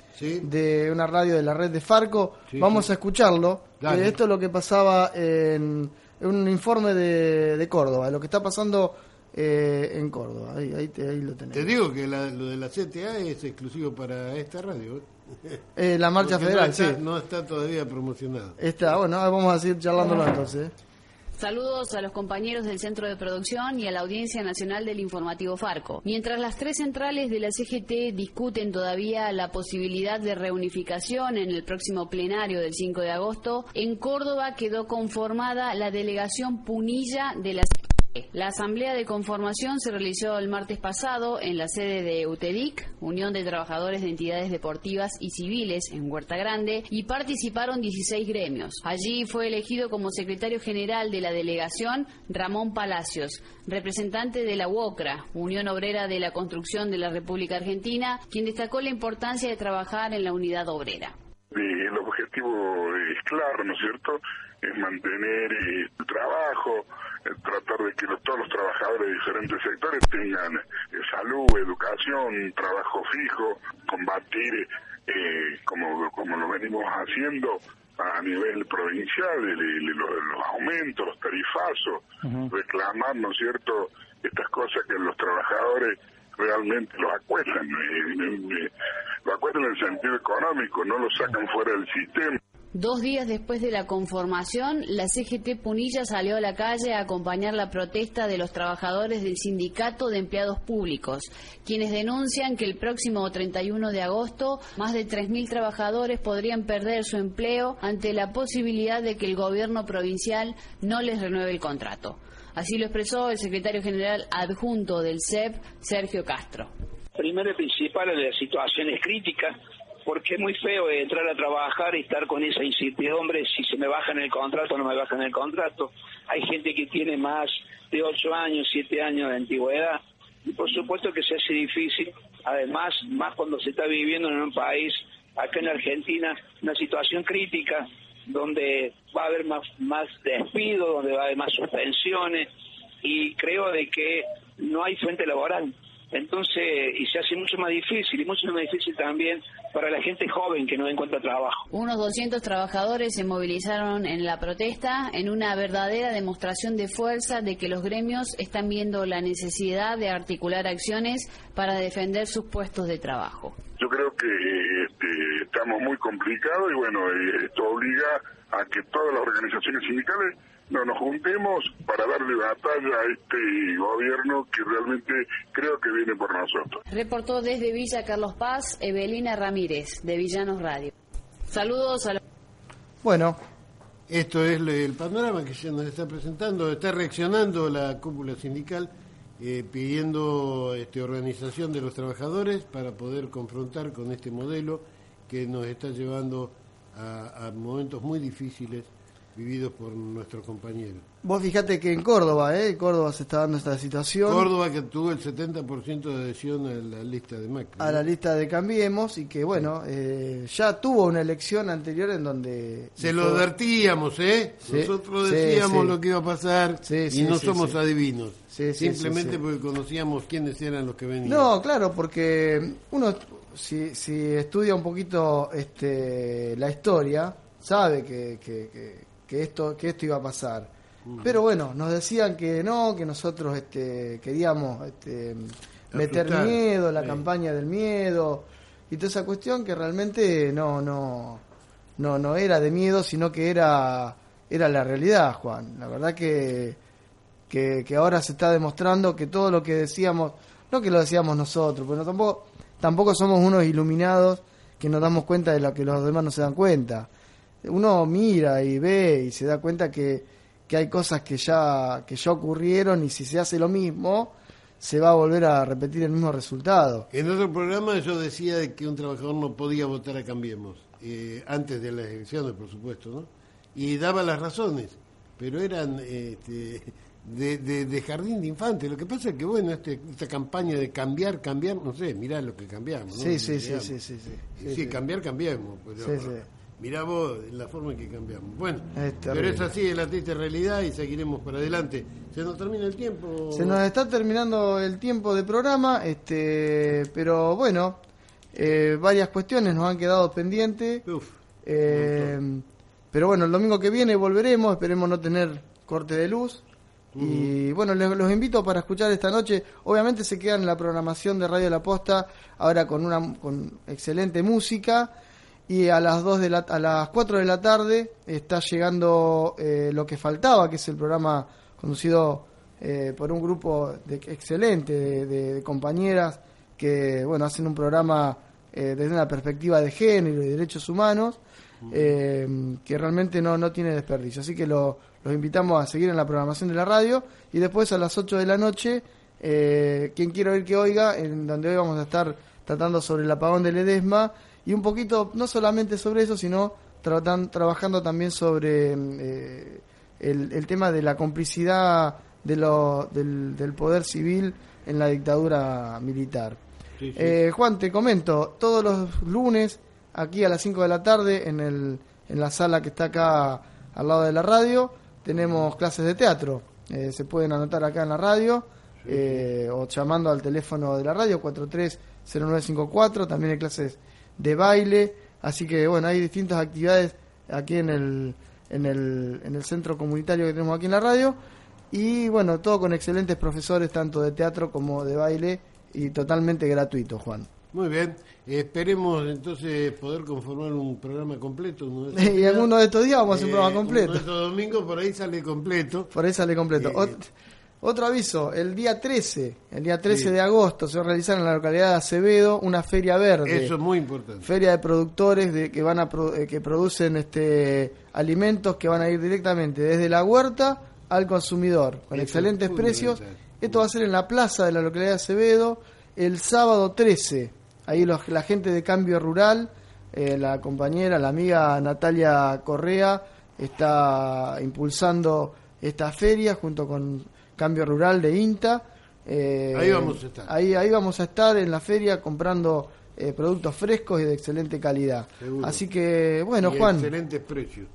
de una radio de la red de Farco. Sí, Vamos sí. a escucharlo. Dale. Esto es lo que pasaba en un informe de, de Córdoba, lo que está pasando eh, en Córdoba. Ahí, ahí, te- ahí lo tenés. Te digo que la- lo de la CTA es exclusivo para esta radio. ¿eh? Eh, la marcha Porque federal, no está, sí. No está todavía promocionado. Está, bueno, vamos a seguir charlándolo entonces. Saludos a los compañeros del Centro de Producción y a la Audiencia Nacional del Informativo Farco. Mientras las tres centrales de la CGT discuten todavía la posibilidad de reunificación en el próximo plenario del 5 de agosto, en Córdoba quedó conformada la delegación Punilla de la CGT. La asamblea de conformación se realizó el martes pasado en la sede de UTEDIC, Unión de Trabajadores de Entidades Deportivas y Civiles, en Huerta Grande, y participaron 16 gremios. Allí fue elegido como secretario general de la delegación Ramón Palacios, representante de la UOCRA, Unión Obrera de la Construcción de la República Argentina, quien destacó la importancia de trabajar en la unidad obrera. Eh, el objetivo es claro, ¿no es cierto? Es mantener eh, el trabajo, eh, tratar de que los- todos los trabajadores de diferentes sectores tengan eh, salud, educación, trabajo fijo, combatir, eh, como, como lo venimos haciendo a nivel provincial, el- el- los, los aumentos, los tarifazos, reclamar, ¿no es cierto?, estas cosas que los trabajadores realmente los acuestan, eh, eh, eh, lo acuestan en el sentido económico, no lo sacan fuera del sistema. Dos días después de la conformación, la CGT Punilla salió a la calle a acompañar la protesta de los trabajadores del Sindicato de Empleados Públicos, quienes denuncian que el próximo 31 de agosto más de 3.000 trabajadores podrían perder su empleo ante la posibilidad de que el gobierno provincial no les renueve el contrato. Así lo expresó el secretario general adjunto del CEP, Sergio Castro. Primero y principal, la situación es crítica porque es muy feo entrar a trabajar y estar con esa incertidumbre si se me baja en el contrato o no me baja en el contrato. Hay gente que tiene más de 8 años, 7 años de antigüedad y por supuesto que se hace difícil, además, más cuando se está viviendo en un país, acá en Argentina, una situación crítica donde va a haber más, más despido, donde va a haber más suspensiones y creo de que no hay fuente laboral. Entonces, y se hace mucho más difícil, y mucho más difícil también para la gente joven que no encuentra trabajo. Unos 200 trabajadores se movilizaron en la protesta en una verdadera demostración de fuerza de que los gremios están viendo la necesidad de articular acciones para defender sus puestos de trabajo. Yo creo que este, estamos muy complicados y bueno, eh, esto obliga a que todas las organizaciones sindicales no nos juntemos para darle batalla a este gobierno que realmente creo que viene por nosotros. Reportó desde Villa Carlos Paz Evelina Ramírez, de Villanos Radio. Saludos a los... Bueno, esto es el panorama que se nos está presentando. Está reaccionando la cúpula sindical eh, pidiendo este, organización de los trabajadores para poder confrontar con este modelo que nos está llevando a, a momentos muy difíciles vividos por nuestros compañeros. Vos fíjate que en Córdoba, ¿eh? Córdoba se está dando esta situación. Córdoba que tuvo el 70% de adhesión a la lista de Macri. A la lista de Cambiemos y que, bueno, eh, ya tuvo una elección anterior en donde... Se lo advertíamos, ¿eh? Nosotros decíamos lo que iba a pasar y no somos adivinos. Simplemente porque conocíamos quiénes eran los que venían. No, claro, porque uno, si, si estudia un poquito este, la historia, sabe que, que que esto, que esto iba a pasar. Pero bueno, nos decían que no, que nosotros este, queríamos este, meter miedo, la campaña del miedo y toda esa cuestión que realmente no, no, no, no era de miedo, sino que era, era la realidad, Juan. La verdad que, que, que ahora se está demostrando que todo lo que decíamos, no que lo decíamos nosotros, pero tampoco, tampoco somos unos iluminados que nos damos cuenta de lo que los demás no se dan cuenta uno mira y ve y se da cuenta que, que hay cosas que ya, que ya ocurrieron y si se hace lo mismo, se va a volver a repetir el mismo resultado. En otro programa yo decía que un trabajador no podía votar a Cambiemos, eh, antes de las elecciones, por supuesto, ¿no? Y daba las razones, pero eran este, de, de, jardín de infantes. Lo que pasa es que, bueno, este, esta campaña de cambiar, cambiar, no sé, mirá lo que cambiamos. ¿no? Sí, sí, sí, sí, sí, sí, sí, cambiar, cambiamos. Pero, Mirá vos la forma en que cambiamos. Bueno, pero es así, es la triste realidad y seguiremos para adelante. ¿Se nos termina el tiempo? Se nos está terminando el tiempo de programa, este, pero bueno, eh, varias cuestiones nos han quedado pendientes. Eh, pero bueno, el domingo que viene volveremos, esperemos no tener corte de luz. Y bueno, los invito para escuchar esta noche. Obviamente se quedan en la programación de Radio La Posta, ahora con una con excelente música y a las dos de la, a las 4 de la tarde está llegando eh, lo que faltaba, que es el programa conducido eh, por un grupo de, excelente de, compañeras que bueno hacen un programa eh, desde una perspectiva de género y derechos humanos que realmente no, no tiene desperdicio. Así que lo, los invitamos a seguir en la programación de la radio y después a las 8 de la noche, quien quiera oír que oiga, en donde hoy vamos a estar tratando sobre el apagón del Edesma y un poquito, no solamente sobre eso, sino trabajando también sobre eh, el, tema de la complicidad de lo, del, poder civil en la dictadura militar. Eh, Juan, te comento, todos los lunes, aquí a las 5 de la tarde, en, el, en la sala que está acá al lado de la radio, tenemos clases de teatro. Eh, se pueden anotar acá en la radio o llamando al teléfono de la radio 430954. También hay clases de baile, así que bueno, hay distintas actividades aquí en el, en el, en el centro comunitario que tenemos aquí en la radio y bueno, todo con excelentes profesores tanto de teatro como de baile y totalmente gratuito, Juan. Muy bien, esperemos entonces poder conformar un programa completo. ¿no? y alguno de estos días vamos a hacer un Eh, programa completo. uno de estos domingos por ahí sale completo. Por ahí sale completo. Eh, otro aviso, el día 13, el día 13 Sí. de agosto se va a realizar en la localidad de Acevedo una feria verde. Eso es muy importante. Feria de productores de, que van a eh, que producen este alimentos que van a ir directamente desde la huerta al consumidor con Eso excelentes precios. Esto va a ser en la plaza de la localidad de Acevedo el sábado 13. Ahí los- la gente de Cambio Rural, eh, la compañera, la amiga Natalia Correa está impulsando esta feria junto con Cambio Rural de INTA. Eh, Ahí vamos a estar. Ahí, ahí vamos a estar en la feria comprando eh, productos frescos y de excelente calidad. Seguro. Así que, bueno, Y Juan, Excelentes precios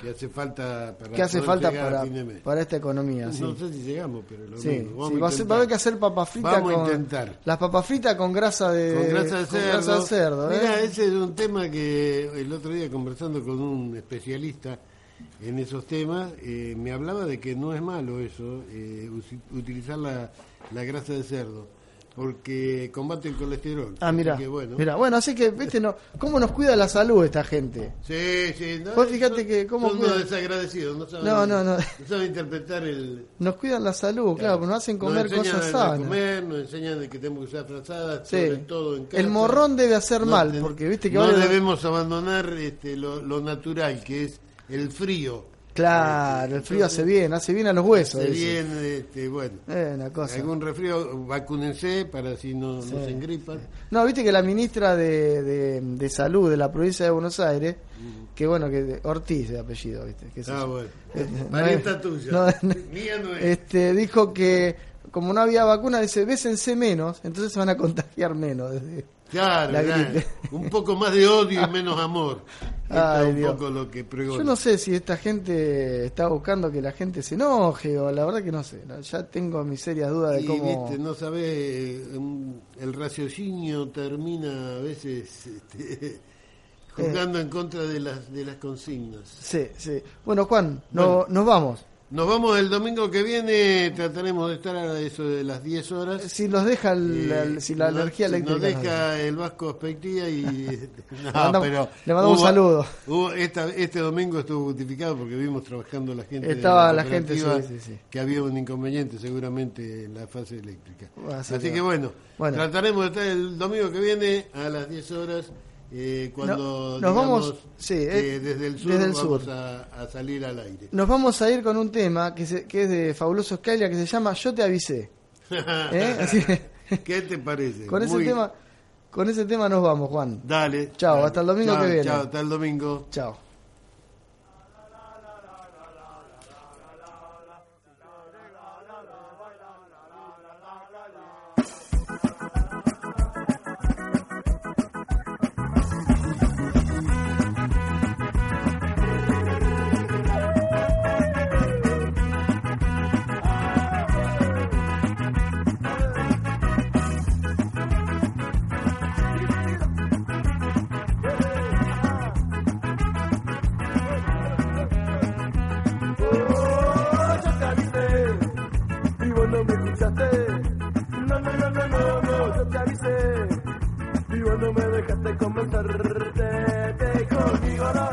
que hace falta para ¿qué hace falta para, para esta economía? sí. No sé si llegamos, pero lo Sí, mismo. Vamos sí, a va, a ser- intentar. va a haber que hacer papas fritas Vamos a con intentar. las papas fritas con grasa de con grasa de con cerdo. grasa de cerdo, ¿eh? Mira, ese es un tema que el otro día conversando con un especialista en esos temas, eh, me hablaba de que no es malo eso, eh, utilizar la, la grasa de cerdo, porque combate el colesterol. Ah, mira, bueno. mira, bueno, así que, viste, no, cómo nos cuida la salud esta gente. Sí, sí. No, Vos fíjate son- que cómo son desagradecidos, no saben, No, no, no. saben interpretar el... Nos cuidan la salud, claro, porque nos hacen comer nos cosas sanas. comer, nos enseñan de que tenemos que usar frazadas, Sí. sobre todo en casa. El morrón debe hacer No mal, porque viste que no debemos abandonar este, lo, lo natural, que es el frío. Claro, el frío hace bien, hace bien a los huesos. Dice. viene, este, bueno. Eh, una cosa. Algún resfrío, vacúnense para si no, Sí. no se engripan. No, viste que la ministra de, de, de Salud de la provincia de Buenos Aires, que bueno, que Ortiz de apellido, viste. sé Ah, bueno. Parienta tuya. no, Mía no es. este, dijo que como no había vacuna, dice, bésense menos, entonces se van a contagiar menos. Claro, la un poco más de odio y menos amor. Ay, un poco lo que. Yo no sé si esta gente está buscando que la gente se enoje o la verdad que no sé. Ya tengo mis serias dudas de Y, cómo... viste, no sabes, el raciocinio termina a veces este, jugando en contra de las de las consignas. Sí, sí. Bueno, Juan, no- Bueno. nos vamos. Nos vamos el domingo que viene, trataremos de estar a eso de las 10 horas. Si nos deja el- Eh, el- si la no- energía si eléctrica. Nos nos deja el Vasco Aspectía y... no, mandamos- pero le mandamos un saludo. hubo esta- este domingo estuvo justificado porque vimos trabajando la gente. de Estaba la gente, sí, sí, sí. Que había un inconveniente seguramente en la fase eléctrica. Así Así, que que bueno, bueno. trataremos de estar el domingo que viene a las 10 horas. Eh, cuando No- nos vamos- sí, que eh, desde el sur desde el vamos sur. A, a salir al aire. Nos vamos a ir con un tema que, se- que es de Fabuloso Scalia que se llama Yo te avisé. ¿Eh? Así ¿Qué te parece? con ese Muy- tema con ese tema nos vamos, Juan. Dale. Chao, hasta el domingo que viene. Chao, hasta el domingo. Chao. No me dejaste convencerte. Te conmigo no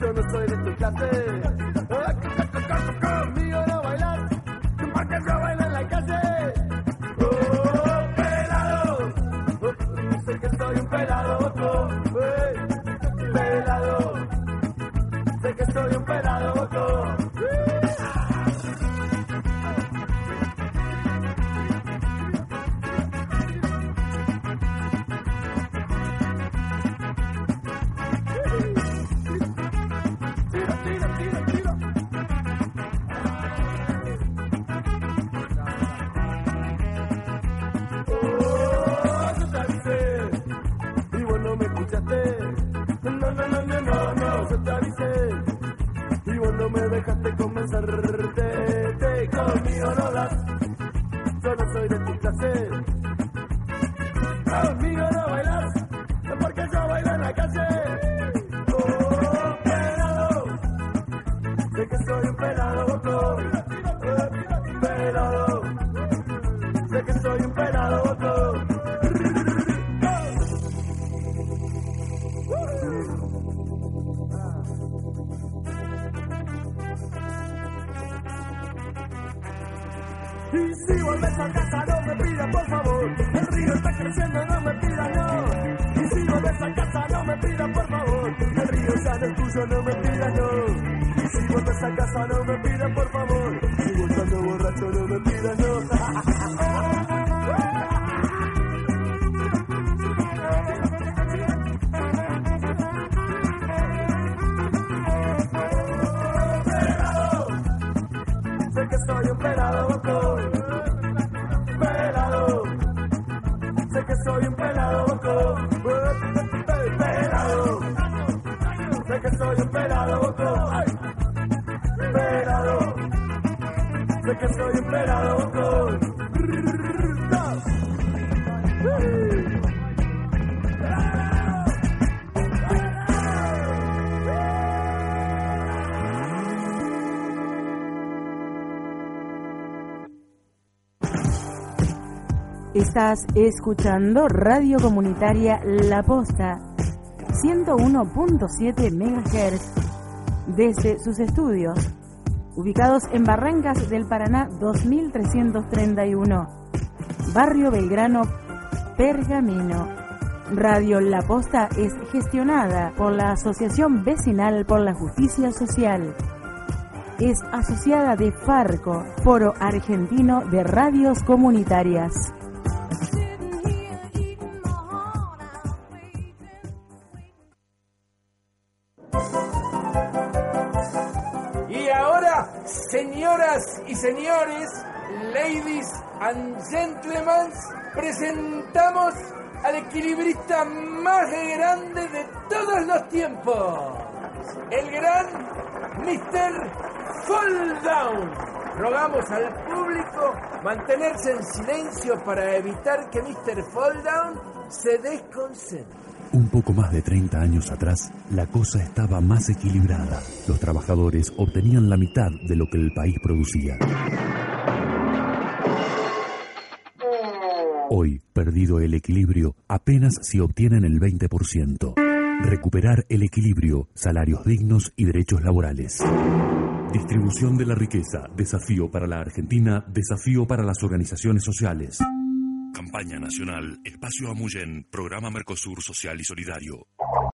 yo no soy de tu clase. No por favor. El río está creciendo, no me pidas no. Y si vuelves a casa no me pidas por favor. El río ya no es tuyo, no me pidas no. Y si vuelves a casa no me pidas por favor. Que soy. Estás escuchando Radio Comunitaria La Posta 101.7 MHz desde sus estudios, ubicados en Barrancas del Paraná 2331, Barrio Belgrano, Pergamino. Radio La Posta es gestionada por la Asociación Vecinal por la Justicia Social. Es asociada de Farco, Foro Argentino de Radios Comunitarias. Señores, ladies and gentlemen, presentamos al equilibrista más grande de todos los tiempos, el gran Mr. Down. Rogamos al público mantenerse en silencio para evitar que Mr. Down se desconcentre. Un poco más de 30 años atrás, la cosa estaba más equilibrada. Los trabajadores obtenían la mitad de lo que el país producía. Hoy, perdido el equilibrio, apenas si obtienen el 20%. Recuperar el equilibrio, salarios dignos y derechos laborales. Distribución de la riqueza, desafío para la Argentina, desafío para las organizaciones sociales. Campaña Nacional Espacio Amuyen, Programa Mercosur Social y Solidario.